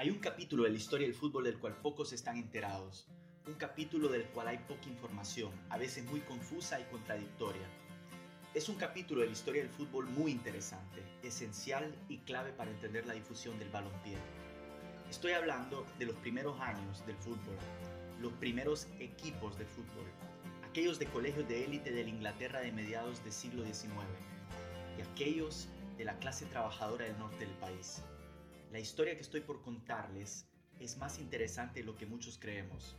Hay un capítulo de la historia del fútbol del cual pocos están enterados, un capítulo del cual hay poca información, a veces muy confusa y contradictoria. Es un capítulo de la historia del fútbol muy interesante, esencial y clave para entender la difusión del balompié. Estoy hablando de los primeros años del fútbol, los primeros equipos de fútbol, aquellos de colegios de élite de la Inglaterra de mediados del siglo XIX y aquellos de la clase trabajadora del norte del país. La historia que estoy por contarles es más interesante de lo que muchos creemos.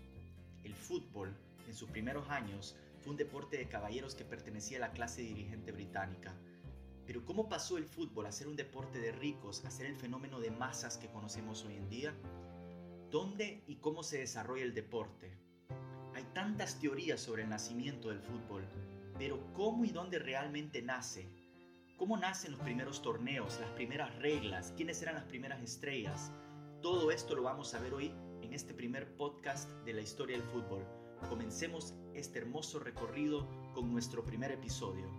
El fútbol, en sus primeros años, fue un deporte de caballeros que pertenecía a la clase dirigente británica. Pero ¿cómo pasó el fútbol a ser un deporte de ricos, a ser el fenómeno de masas que conocemos hoy en día? ¿Dónde y cómo se desarrolla el deporte? Hay tantas teorías sobre el nacimiento del fútbol, pero ¿cómo y dónde realmente nace? Cómo nacen los primeros torneos, las primeras reglas, quiénes eran las primeras estrellas. Todo esto lo vamos a ver hoy en este primer podcast de la historia del fútbol. Comencemos este hermoso recorrido con nuestro primer episodio,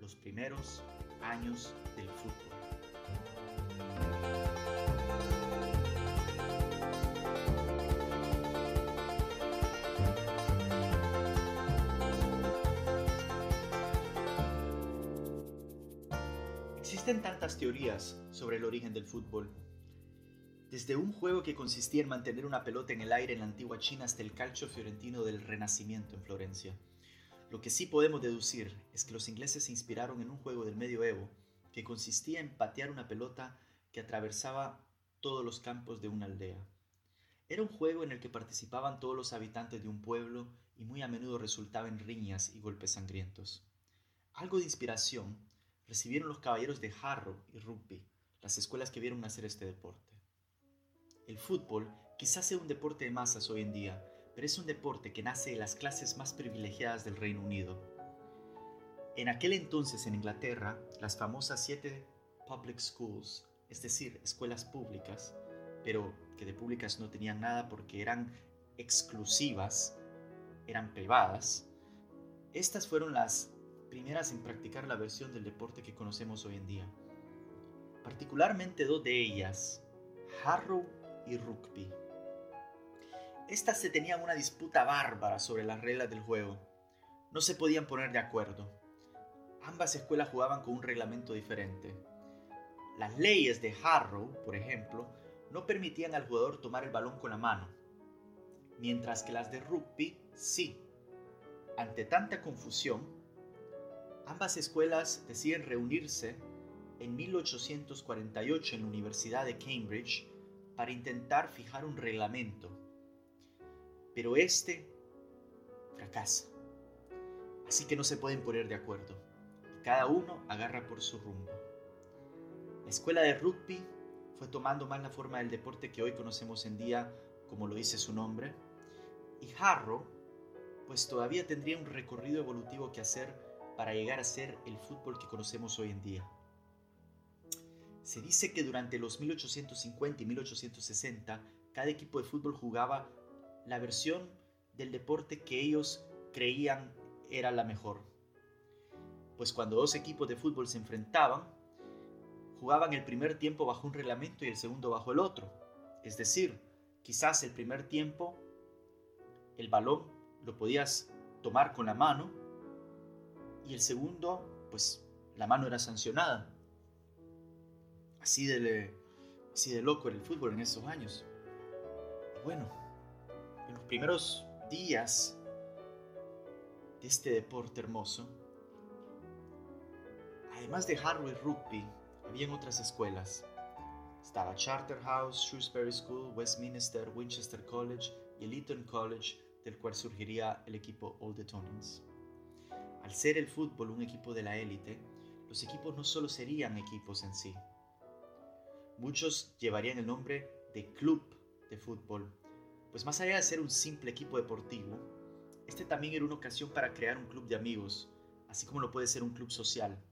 los primeros años del fútbol. Existen tantas teorías sobre el origen del fútbol. Desde un juego que consistía en mantener una pelota en el aire en la antigua China hasta el calcio fiorentino del Renacimiento en Florencia. Lo que sí podemos deducir es que los ingleses se inspiraron en un juego del medioevo que consistía en patear una pelota que atravesaba todos los campos de una aldea. Era un juego en el que participaban todos los habitantes de un pueblo y muy a menudo resultaba en riñas y golpes sangrientos. Algo de inspiración recibieron los caballeros de Harrow y Rugby, las escuelas que vieron nacer este deporte. El fútbol quizás sea un deporte de masas hoy en día, pero es un deporte que nace de las clases más privilegiadas del Reino Unido. En aquel entonces en Inglaterra, las famosas siete public schools, es decir, escuelas públicas, pero que de públicas no tenían nada porque eran exclusivas, eran privadas, estas fueron las primeras en practicar la versión del deporte que conocemos hoy en día. Particularmente dos de ellas, Harrow y Rugby. Estas se tenían una disputa bárbara sobre las reglas del juego. No se podían poner de acuerdo. Ambas escuelas jugaban con un reglamento diferente. Las leyes de Harrow, por ejemplo, no permitían al jugador tomar el balón con la mano, mientras que las de rugby sí. Ante tanta confusión, Ambas escuelas deciden reunirse en 1848 en la Universidad de Cambridge para intentar fijar un reglamento. Pero este fracasa. Así que no se pueden poner de acuerdo. cada uno agarra por su rumbo. La escuela de rugby fue tomando más la forma del deporte que hoy conocemos en día, como lo dice su nombre. Y Harrow, pues todavía tendría un recorrido evolutivo que hacer para llegar a ser el fútbol que conocemos hoy en día. Se dice que durante los 1850 y 1860 cada equipo de fútbol jugaba la versión del deporte que ellos creían era la mejor. Pues cuando dos equipos de fútbol se enfrentaban, jugaban el primer tiempo bajo un reglamento y el segundo bajo el otro. Es decir, quizás el primer tiempo el balón lo podías tomar con la mano y el segundo, pues la mano era sancionada. Así de, loco era el fútbol en esos años. bueno, en los primeros días de este deporte hermoso, además de Harrow Rugby, habían otras escuelas. Estaba Charterhouse, Shrewsbury School, Westminster, Winchester College y el Eton College, del cual surgiría el equipo Old Etonians. Al ser el fútbol un equipo de la élite, los equipos no solo serían equipos en sí. Muchos llevarían el nombre de club de fútbol, pues más allá de ser un simple equipo deportivo, este también era una ocasión para crear un club de amigos, así como lo puede ser un club social.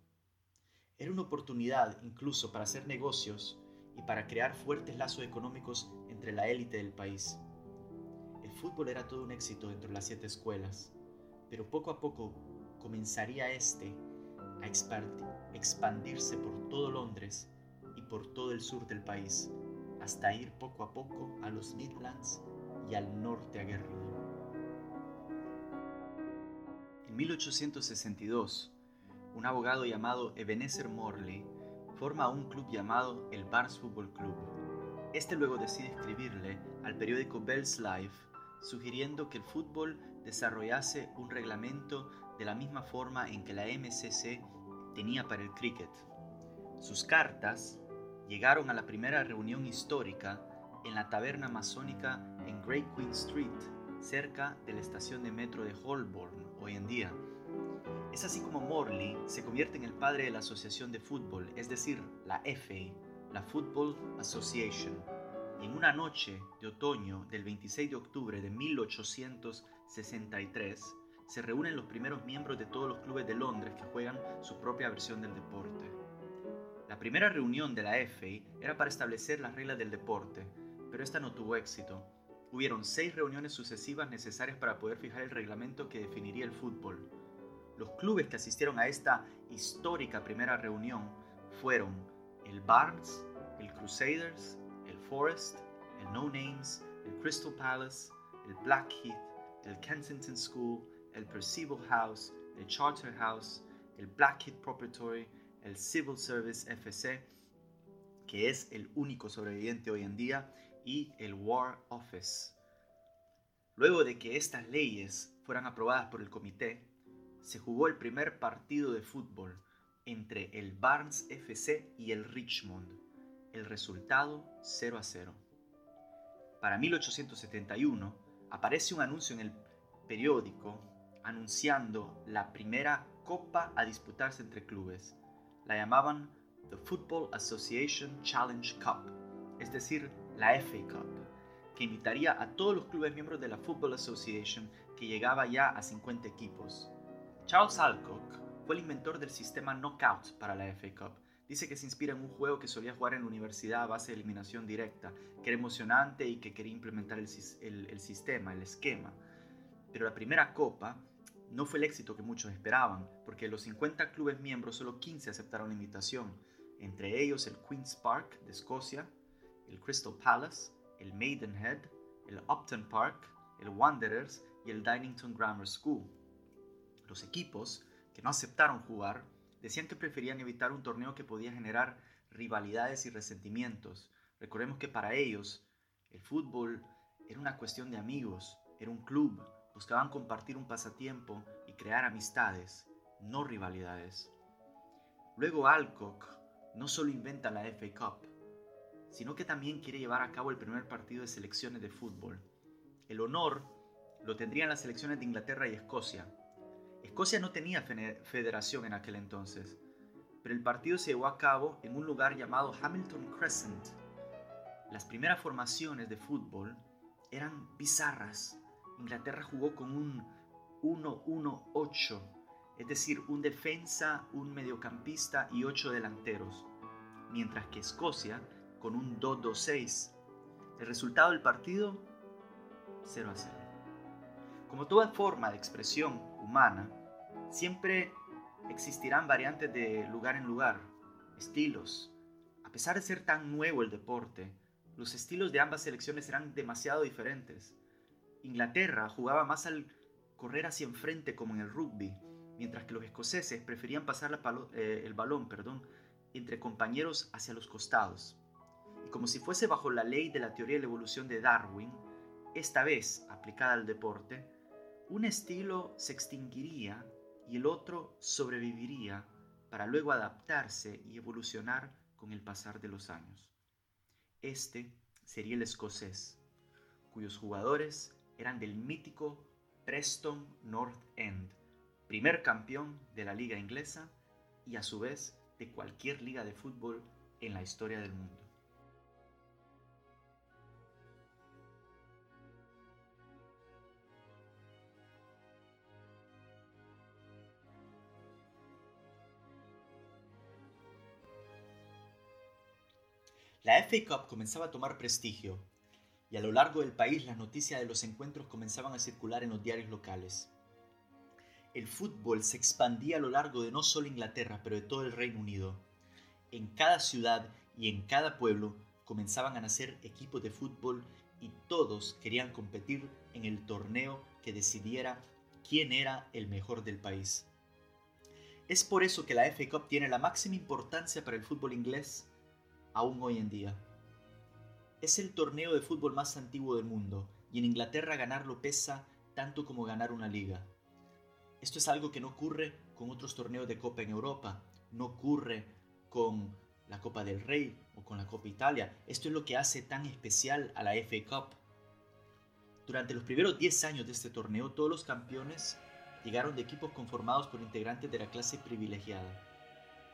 Era una oportunidad incluso para hacer negocios y para crear fuertes lazos económicos entre la élite del país. El fútbol era todo un éxito dentro de las siete escuelas, pero poco a poco comenzaría este a expandirse por todo Londres y por todo el sur del país, hasta ir poco a poco a los Midlands y al norte aguerrido. En 1862, un abogado llamado Ebenezer Morley forma un club llamado el Barnes Football Club. Este luego decide escribirle al periódico Bell's Life sugiriendo que el fútbol desarrollase un reglamento de la misma forma en que la MCC tenía para el cricket. Sus cartas llegaron a la primera reunión histórica en la taberna masónica en Great Queen Street, cerca de la estación de metro de Holborn hoy en día. Es así como Morley se convierte en el padre de la asociación de fútbol, es decir, la FA, la Football Association. En una noche de otoño del 26 de octubre de 1863, se reúnen los primeros miembros de todos los clubes de Londres que juegan su propia versión del deporte. La primera reunión de la FA era para establecer las reglas del deporte, pero esta no tuvo éxito. Hubieron seis reuniones sucesivas necesarias para poder fijar el reglamento que definiría el fútbol. Los clubes que asistieron a esta histórica primera reunión fueron el Barnes, el Crusaders, el Forest, el No Names, el Crystal Palace, el Blackheath, el Kensington School, el Percival House, el Charter House, el Blackheath Proprietary, el Civil Service FC, que es el único sobreviviente hoy en día, y el War Office. Luego de que estas leyes fueran aprobadas por el comité, se jugó el primer partido de fútbol entre el Barnes FC y el Richmond. El resultado 0 a 0. Para 1871 aparece un anuncio en el periódico anunciando la primera copa a disputarse entre clubes. La llamaban The Football Association Challenge Cup, es decir, la FA Cup, que invitaría a todos los clubes miembros de la Football Association que llegaba ya a 50 equipos. Charles Alcock fue el inventor del sistema Knockout para la FA Cup. Dice que se inspira en un juego que solía jugar en la universidad a base de eliminación directa, que era emocionante y que quería implementar el, el sistema, el esquema. Pero la primera copa no fue el éxito que muchos esperaban, porque de los 50 clubes miembros solo 15 aceptaron la invitación, entre ellos el Queen's Park de Escocia, el Crystal Palace, el Maidenhead, el Upton Park, el Wanderers y el Dinington Grammar School. Los equipos que no aceptaron jugar decían que preferían evitar un torneo que podía generar rivalidades y resentimientos. Recordemos que para ellos el fútbol era una cuestión de amigos, era un club, buscaban compartir un pasatiempo y crear amistades, no rivalidades. Luego Alcock no solo inventa la FA Cup, sino que también quiere llevar a cabo el primer partido de selecciones de fútbol. El honor lo tendrían las selecciones de Inglaterra y Escocia. Escocia no tenía federación en aquel entonces, pero el partido se llevó a cabo en un lugar llamado Hamilton Crescent. Las primeras formaciones de fútbol eran bizarras, Inglaterra jugó con un 1-1-8, es decir, un defensa, un mediocampista y ocho delanteros, mientras que Escocia con un 2-2-6. El resultado del partido 0 a 0. Como toda forma de expresión humana, siempre existirán variantes de lugar en lugar, estilos. A pesar de ser tan nuevo el deporte, los estilos de ambas selecciones eran demasiado diferentes. Inglaterra jugaba más al correr hacia enfrente como en el rugby, mientras que los escoceses preferían pasar eh, el balón perdón, entre compañeros hacia los costados. Y como si fuese bajo la ley de la teoría de la evolución de Darwin, esta vez aplicada al deporte, un estilo se extinguiría y el otro sobreviviría para luego adaptarse y evolucionar con el pasar de los años. Este sería el escocés, cuyos jugadores eran del mítico Preston North End, primer campeón de la liga inglesa y a su vez de cualquier liga de fútbol en la historia del mundo. La FA Cup comenzaba a tomar prestigio y a lo largo del país las noticias de los encuentros comenzaban a circular en los diarios locales. El fútbol se expandía a lo largo de no solo Inglaterra, pero de todo el Reino Unido. En cada ciudad y en cada pueblo comenzaban a nacer equipos de fútbol y todos querían competir en el torneo que decidiera quién era el mejor del país. Es por eso que la FA Cup tiene la máxima importancia para el fútbol inglés aún hoy en día. Es el torneo de fútbol más antiguo del mundo y en Inglaterra ganarlo pesa tanto como ganar una liga. Esto es algo que no ocurre con otros torneos de Copa en Europa, no ocurre con la Copa del Rey o con la Copa Italia. Esto es lo que hace tan especial a la FA Cup. Durante los primeros 10 años de este torneo, todos los campeones llegaron de equipos conformados por integrantes de la clase privilegiada.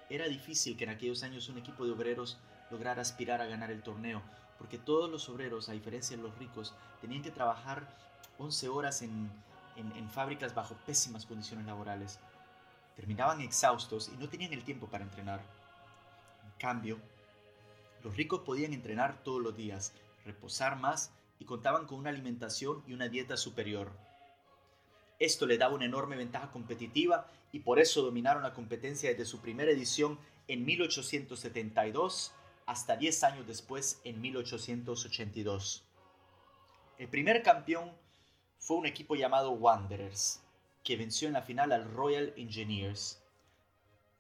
Era difícil que en aquellos años un equipo de obreros lograra aspirar a ganar el torneo, porque todos los obreros, a diferencia de los ricos, tenían que trabajar 11 horas en, en fábricas bajo pésimas condiciones laborales. Terminaban exhaustos y no tenían el tiempo para entrenar. En cambio, los ricos podían entrenar todos los días, reposar más y contaban con una alimentación y una dieta superior. Esto le daba una enorme ventaja competitiva y por eso dominaron la competencia desde su primera edición en 1872 hasta 10 años después en 1882. El primer campeón fue un equipo llamado Wanderers, que venció en la final al Royal Engineers.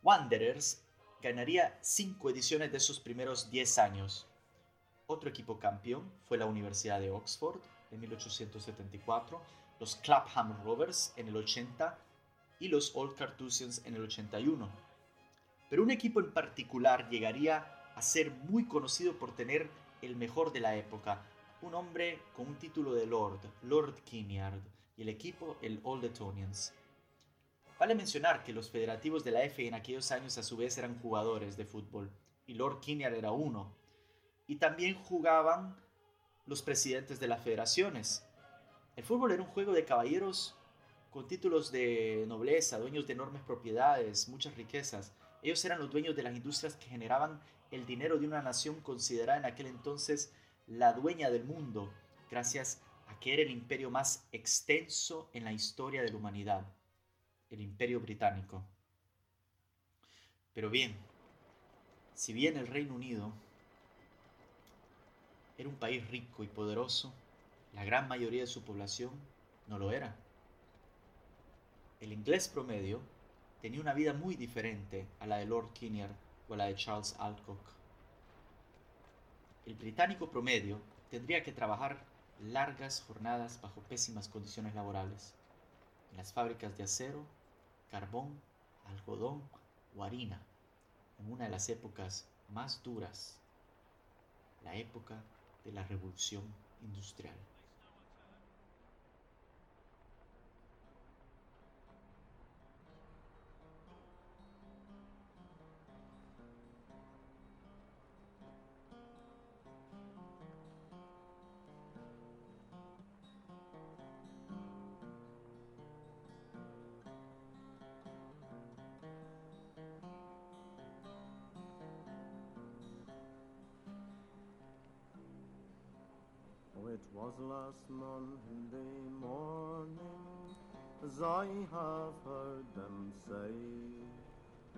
Wanderers ganaría 5 ediciones de sus primeros 10 años. Otro equipo campeón fue la Universidad de Oxford en 1874, los Clapham Rovers en el 80 y los Old Carthusians en el 81. Pero un equipo en particular llegaría a ser muy conocido por tener el mejor de la época, un hombre con un título de Lord, Lord Kinyard, y el equipo el Old Etonians. Vale mencionar que los federativos de la FA en aquellos años a su vez eran jugadores de fútbol, y Lord Kinyard era uno. Y también jugaban los presidentes de las federaciones. El fútbol era un juego de caballeros con títulos de nobleza, dueños de enormes propiedades, muchas riquezas. Ellos eran los dueños de las industrias que generaban el dinero de una nación considerada en aquel entonces la dueña del mundo, gracias a que era el imperio más extenso en la historia de la humanidad, el imperio británico. Pero bien, si bien el Reino Unido era un país rico y poderoso, la gran mayoría de su población no lo era. El inglés promedio tenía una vida muy diferente a la de Lord Kinnear o la de Charles Alcock. El británico promedio tendría que trabajar largas jornadas bajo pésimas condiciones laborales, en las fábricas de acero, carbón, algodón o harina, en una de las épocas más duras, la época de la revolución industrial. Last Monday morning, as I have heard them say.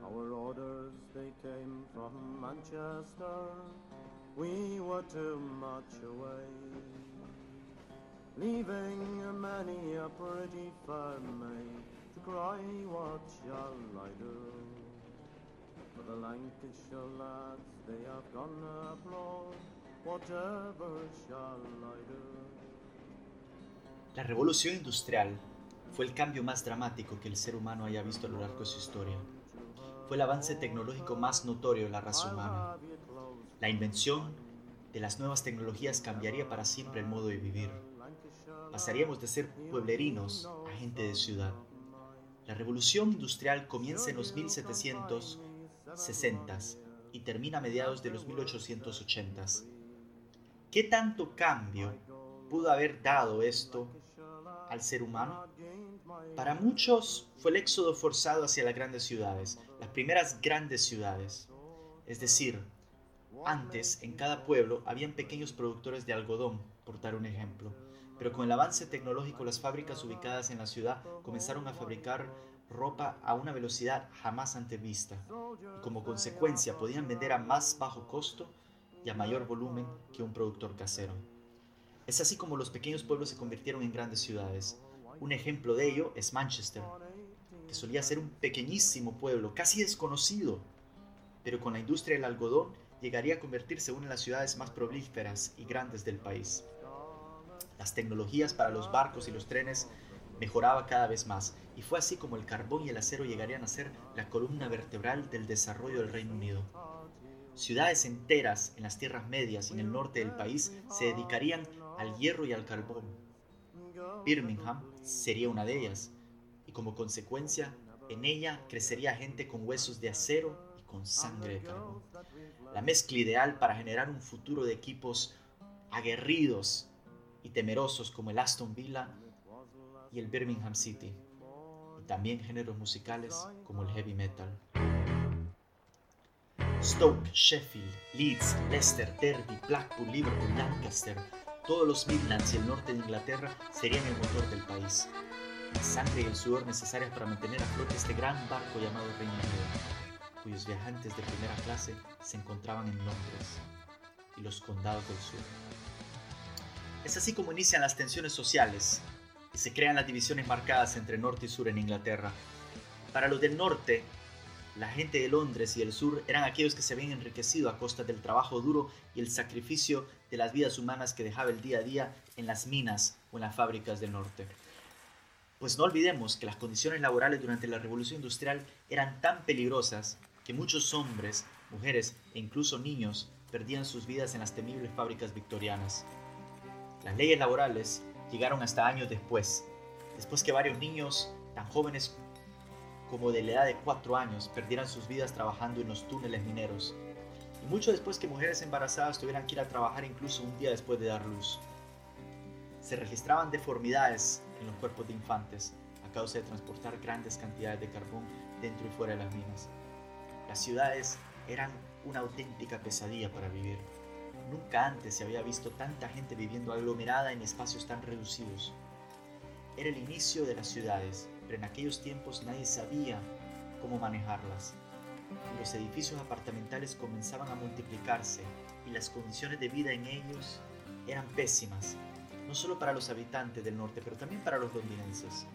Our orders, they came from Manchester, we were too much away. Leaving many a pretty fair maid to cry, what shall I do? For the Lancashire lads, they have gone abroad. La revolución industrial fue el cambio más dramático que el ser humano haya visto a lo largo de su historia. Fue el avance tecnológico más notorio de la raza humana. La invención de las nuevas tecnologías cambiaría para siempre el modo de vivir. Pasaríamos de ser pueblerinos a gente de ciudad. La revolución industrial comienza en los 1760s y termina a mediados de los 1880s. ¿Qué tanto cambio pudo haber dado esto al ser humano? Para muchos fue el éxodo forzado hacia las grandes ciudades, las primeras grandes ciudades. Es decir, antes en cada pueblo habían pequeños productores de algodón, por dar un ejemplo, pero con el avance tecnológico las fábricas ubicadas en la ciudad comenzaron a fabricar ropa a una velocidad jamás antes vista y como consecuencia podían vender a más bajo costo y a mayor volumen que un productor casero. Es así como los pequeños pueblos se convirtieron en grandes ciudades. Un ejemplo de ello es Manchester, que solía ser un pequeñísimo pueblo, casi desconocido, pero con la industria del algodón llegaría a convertirse en una de las ciudades más prolíferas y grandes del país. Las tecnologías para los barcos y los trenes mejoraba cada vez más, y fue así como el carbón y el acero llegarían a ser la columna vertebral del desarrollo del Reino Unido. Ciudades enteras en las tierras medias y en el norte del país se dedicarían al hierro y al carbón. Birmingham sería una de ellas, y como consecuencia, en ella crecería gente con huesos de acero y con sangre de carbón. La mezcla ideal para generar un futuro de equipos aguerridos y temerosos como el Aston Villa y el Birmingham City, y también géneros musicales como el heavy metal. Stoke, Sheffield, Leeds, Leicester, Derby, Blackpool, Liverpool, Lancaster, todos los Midlands y el norte de Inglaterra serían el motor del país. La sangre y el sudor necesarios para mantener a flote este gran barco llamado Reino Unido, cuyos viajantes de primera clase se encontraban en Londres y los condados del sur. Es así como inician las tensiones sociales y se crean las divisiones marcadas entre norte y sur en Inglaterra. Para los del norte, la gente de Londres y del sur eran aquellos que se habían enriquecido a costa del trabajo duro y el sacrificio de las vidas humanas que dejaba el día a día en las minas o en las fábricas del norte. Pues no olvidemos que las condiciones laborales durante la revolución industrial eran tan peligrosas que muchos hombres, mujeres e incluso niños perdían sus vidas en las temibles fábricas victorianas. Las leyes laborales llegaron hasta años después, después que varios niños tan jóvenes como de la edad de 4 años perdieran sus vidas trabajando en los túneles mineros, y mucho después que mujeres embarazadas tuvieran que ir a trabajar incluso un día después de dar luz. Se registraban deformidades en los cuerpos de infantes a causa de transportar grandes cantidades de carbón dentro y fuera de las minas. Las ciudades eran una auténtica pesadilla para vivir. Nunca antes se había visto tanta gente viviendo aglomerada en espacios tan reducidos. Era el inicio de las ciudades, en aquellos tiempos nadie sabía cómo manejarlas. Los edificios apartamentales comenzaban a multiplicarse y las condiciones de vida en ellos eran pésimas, no solo para los habitantes del norte, pero también para los londinenses.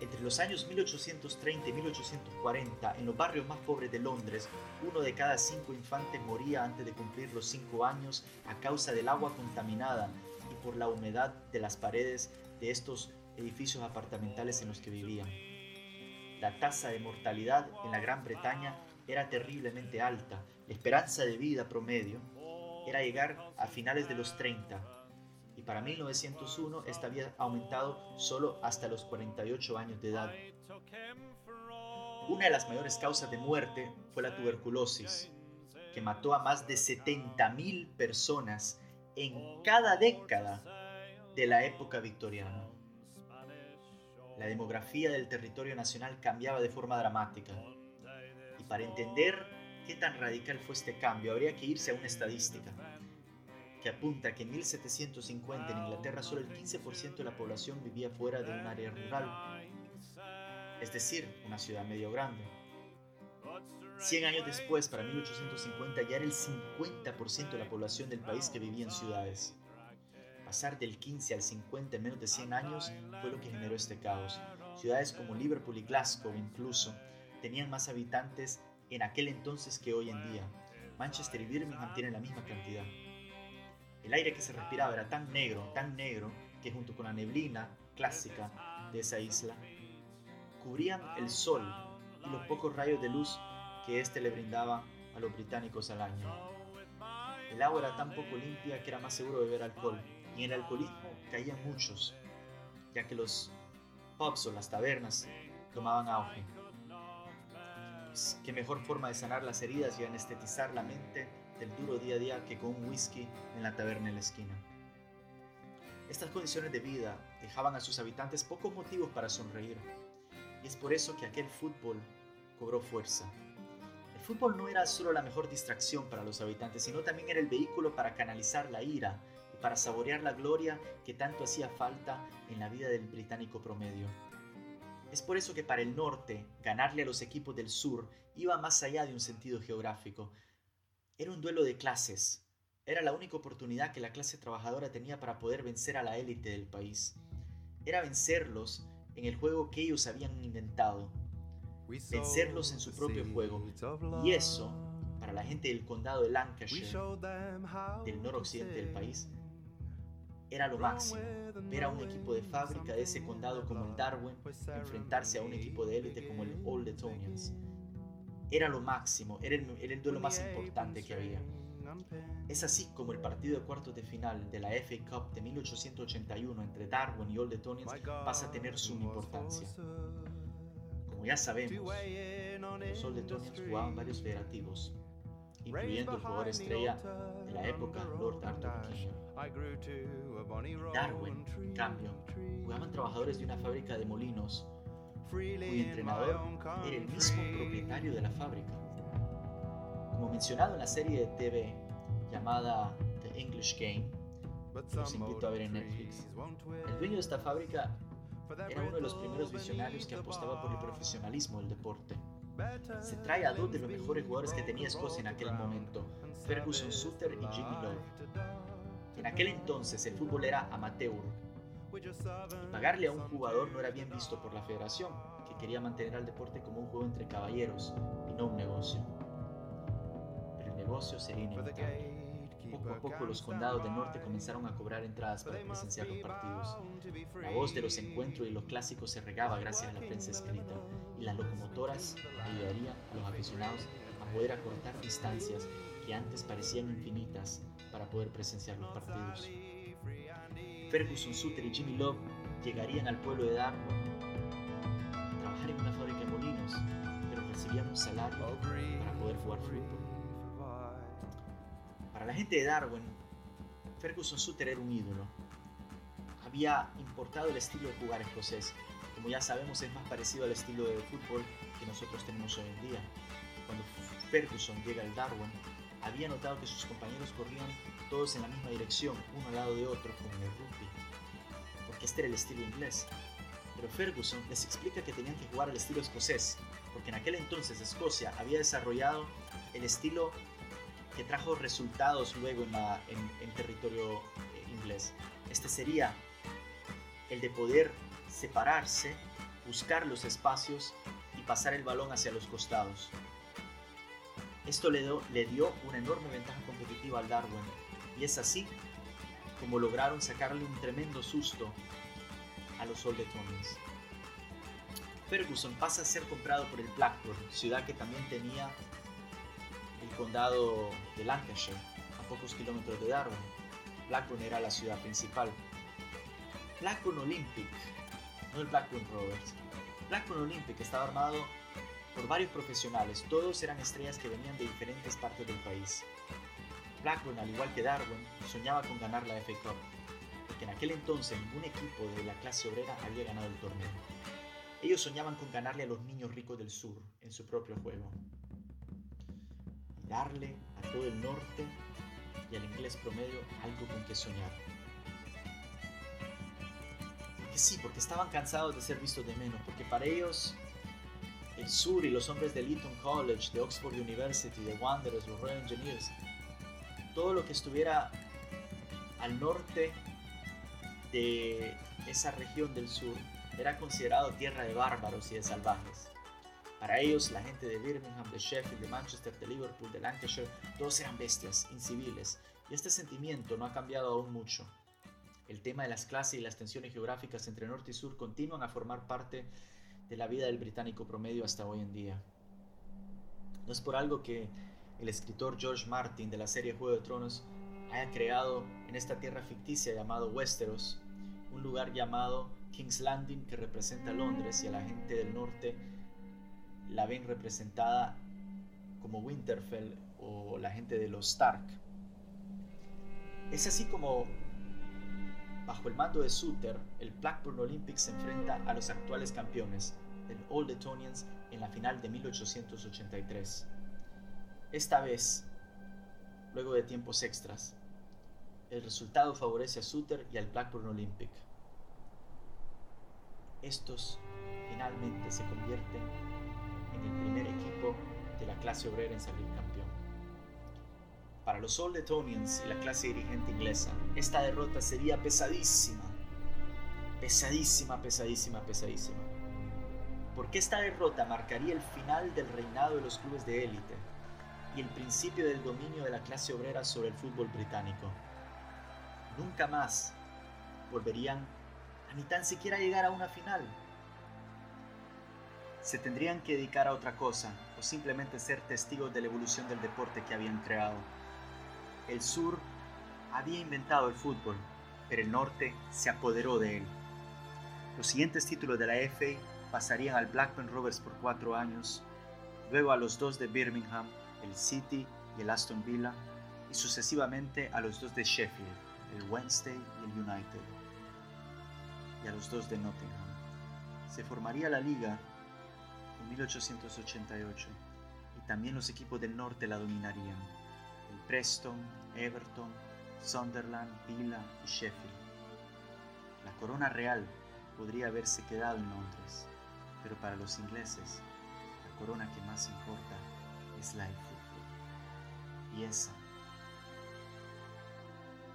Entre los años 1830 y 1840, en los barrios más pobres de Londres, uno de cada cinco infantes moría antes de cumplir los cinco años a causa del agua contaminada y por la humedad de las paredes de estos edificios apartamentales en los que vivían. La tasa de mortalidad en la Gran Bretaña era terriblemente alta. La esperanza de vida promedio era llegar a finales de los 30 y para 1901 esta había aumentado solo hasta los 48 años de edad. Una de las mayores causas de muerte fue la tuberculosis, que mató a más de 70.000 personas en cada década de la época victoriana. La demografía del territorio nacional cambiaba de forma dramática. Y para entender qué tan radical fue este cambio, habría que irse a una estadística que apunta que en 1750 en Inglaterra solo el 15% de la población vivía fuera de un área rural, es decir, una ciudad medio grande. 100 años después, para 1850, ya era el 50% de la población del país que vivía en ciudades. Pasar del 15 al 50 en menos de 100 años fue lo que generó este caos. Ciudades como Liverpool y Glasgow incluso tenían más habitantes en aquel entonces que hoy en día. Manchester y Birmingham tienen la misma cantidad. El aire que se respiraba era tan negro, tan negro, que junto con la neblina clásica de esa isla, cubrían el sol y los pocos rayos de luz que éste le brindaba a los británicos al año. El agua era tan poco limpia que era más seguro beber alcohol, en el alcoholismo caían muchos, ya que los pubs o las tabernas tomaban auge. Qué mejor forma de sanar las heridas y anestetizar la mente del duro día a día que con un whisky en la taberna en la esquina. Estas condiciones de vida dejaban a sus habitantes pocos motivos para sonreír, y es por eso que aquel fútbol cobró fuerza. El fútbol no era solo la mejor distracción para los habitantes, sino también era el vehículo para canalizar la ira para saborear la gloria que tanto hacía falta en la vida del británico promedio. Es por eso que para el norte, ganarle a los equipos del sur iba más allá de un sentido geográfico, Era un duelo de clases. Era la única oportunidad que la clase trabajadora tenía para poder vencer a la élite del país. Era vencerlos en el juego que ellos habían inventado. Vencerlos en su propio juego. Y eso, para la gente del condado de Lancashire, del noroccidente del país, era lo máximo. Ver a un equipo de fábrica de ese condado como el Darwin enfrentarse a un equipo de élite como el Old Etonians. Era lo máximo, era el, era el duelo más importante que había. Es así como el partido de cuartos de final de la FA Cup de 1881 entre Darwin y Old Etonians pasa a tener suma importancia. Como ya sabemos, los Old Etonians jugaban varios federativos, incluyendo el jugador estrella de la época, Lord Arthur King. Darwin, en cambio, jugaban trabajadores de una fábrica de molinos, cuyo entrenador era el mismo propietario de la fábrica. Como mencionado en la serie de TV llamada The English Game, los invito a ver en Netflix, el dueño de esta fábrica era uno de los primeros visionarios que apostaba por el profesionalismo del deporte. Se trae a dos de los mejores jugadores que tenía Escocia en aquel momento, Ferguson Suter y Jimmy Love. En aquel entonces el fútbol era amateur. Y pagarle a un jugador no era bien visto por la federación, que quería mantener al deporte como un juego entre caballeros y no un negocio. Pero el negocio sería inevitable. Poco a poco los condados del norte comenzaron a cobrar entradas para presenciar los partidos. La voz de los encuentros y los clásicos se regaba gracias a la prensa escrita y las locomotoras ayudarían a los aficionados a poder acortar distancias que antes parecían infinitas para poder presenciar los partidos. Ferguson, Suter y Jimmy Love llegarían al pueblo de Darwin a trabajar en una fábrica de molinos, pero recibían un salario para poder jugar fútbol. Para la gente de Darwin, Ferguson Suter era un ídolo. Había importado el estilo de jugar escocés. Como ya sabemos, es más parecido al estilo de fútbol que nosotros tenemos hoy en día. Cuando Ferguson llega al Darwin, había notado que sus compañeros corrían todos en la misma dirección, uno al lado de otro, como en el rugby, porque este era el estilo inglés. Pero Ferguson les explica que tenían que jugar al estilo escocés, porque en aquel entonces Escocia había desarrollado el estilo que trajo resultados luego en, la, en, territorio eh, inglés. Este sería el de poder separarse, buscar los espacios y pasar el balón hacia los costados. Esto le dio, una enorme ventaja competitiva al Darwin y es así como lograron sacarle un tremendo susto a los Old Etonians. Ferguson pasa a ser comprado por el Blackburn, ciudad que también tenía el condado de Lancashire, a pocos kilómetros de Darwin. Blackburn era la ciudad principal. Blackburn Olympic, no el Blackburn Rovers. Blackburn Olympic estaba armado por varios profesionales, todos eran estrellas que venían de diferentes partes del país. Blackburn, al igual que Darwin, soñaba con ganar la FA Cup, porque en aquel entonces ningún equipo de la clase obrera había ganado el torneo. Ellos soñaban con ganarle a los niños ricos del sur en su propio juego. Y darle a todo el norte y al inglés promedio algo con que soñar. Sí, porque estaban cansados de ser vistos de menos, porque para ellos el sur y los hombres de Eton College, de Oxford University, de Wanderers, los Royal Engineers, todo lo que estuviera al norte de esa región del sur era considerado tierra de bárbaros y de salvajes. Para ellos, la gente de Birmingham, de Sheffield, de Manchester, de Liverpool, de Lancashire, todos eran bestias, inciviles, y este sentimiento no ha cambiado aún mucho. El tema de las clases y las tensiones geográficas entre norte y sur continúan a formar parte de la vida del británico promedio hasta hoy en día. No es por algo que el escritor George Martin de la serie Juego de Tronos haya creado en esta tierra ficticia llamado Westeros un lugar llamado King's Landing que representa Londres y a la gente del norte la ven representada como Winterfell o la gente de los Stark. Es así como bajo el mando de Suter, el Blackburn Olympics se enfrenta a los actuales campeones, el Old Etonians, en la final de 1883. Esta vez, luego de tiempos extras, el resultado favorece a Suter y al Blackburn Olympic. Estos finalmente se convierten en el primer equipo de la clase obrera en salir campeón. Para los Old Etonians y la clase dirigente inglesa, esta derrota sería pesadísima. Pesadísima, pesadísima, pesadísima. Porque esta derrota marcaría el final del reinado de los clubes de élite y el principio del dominio de la clase obrera sobre el fútbol británico. Nunca más volverían a ni tan siquiera llegar a una final. Se tendrían que dedicar a otra cosa o simplemente ser testigos de la evolución del deporte que habían creado. El sur había inventado el fútbol, pero el norte se apoderó de él. Los siguientes títulos de la FA pasarían al Blackburn Rovers por cuatro años, luego a los dos de Birmingham, el City y el Aston Villa, y sucesivamente a los dos de Sheffield, el Wednesday y el United, y a los dos de Nottingham. Se formaría la liga en 1888 y también los equipos del norte la dominarían, el Preston, Everton, Sunderland, Villa y Sheffield. La corona real podría haberse quedado en Londres, pero para los ingleses la corona que más importa es la del fútbol. Y esa,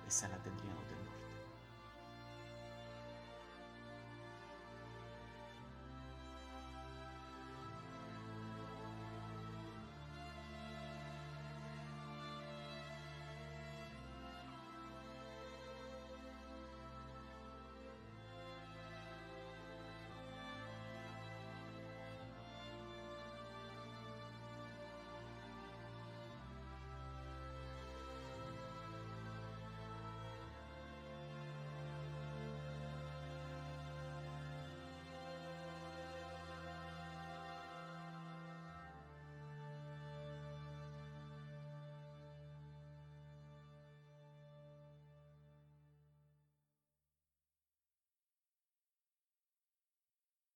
esa la tendrían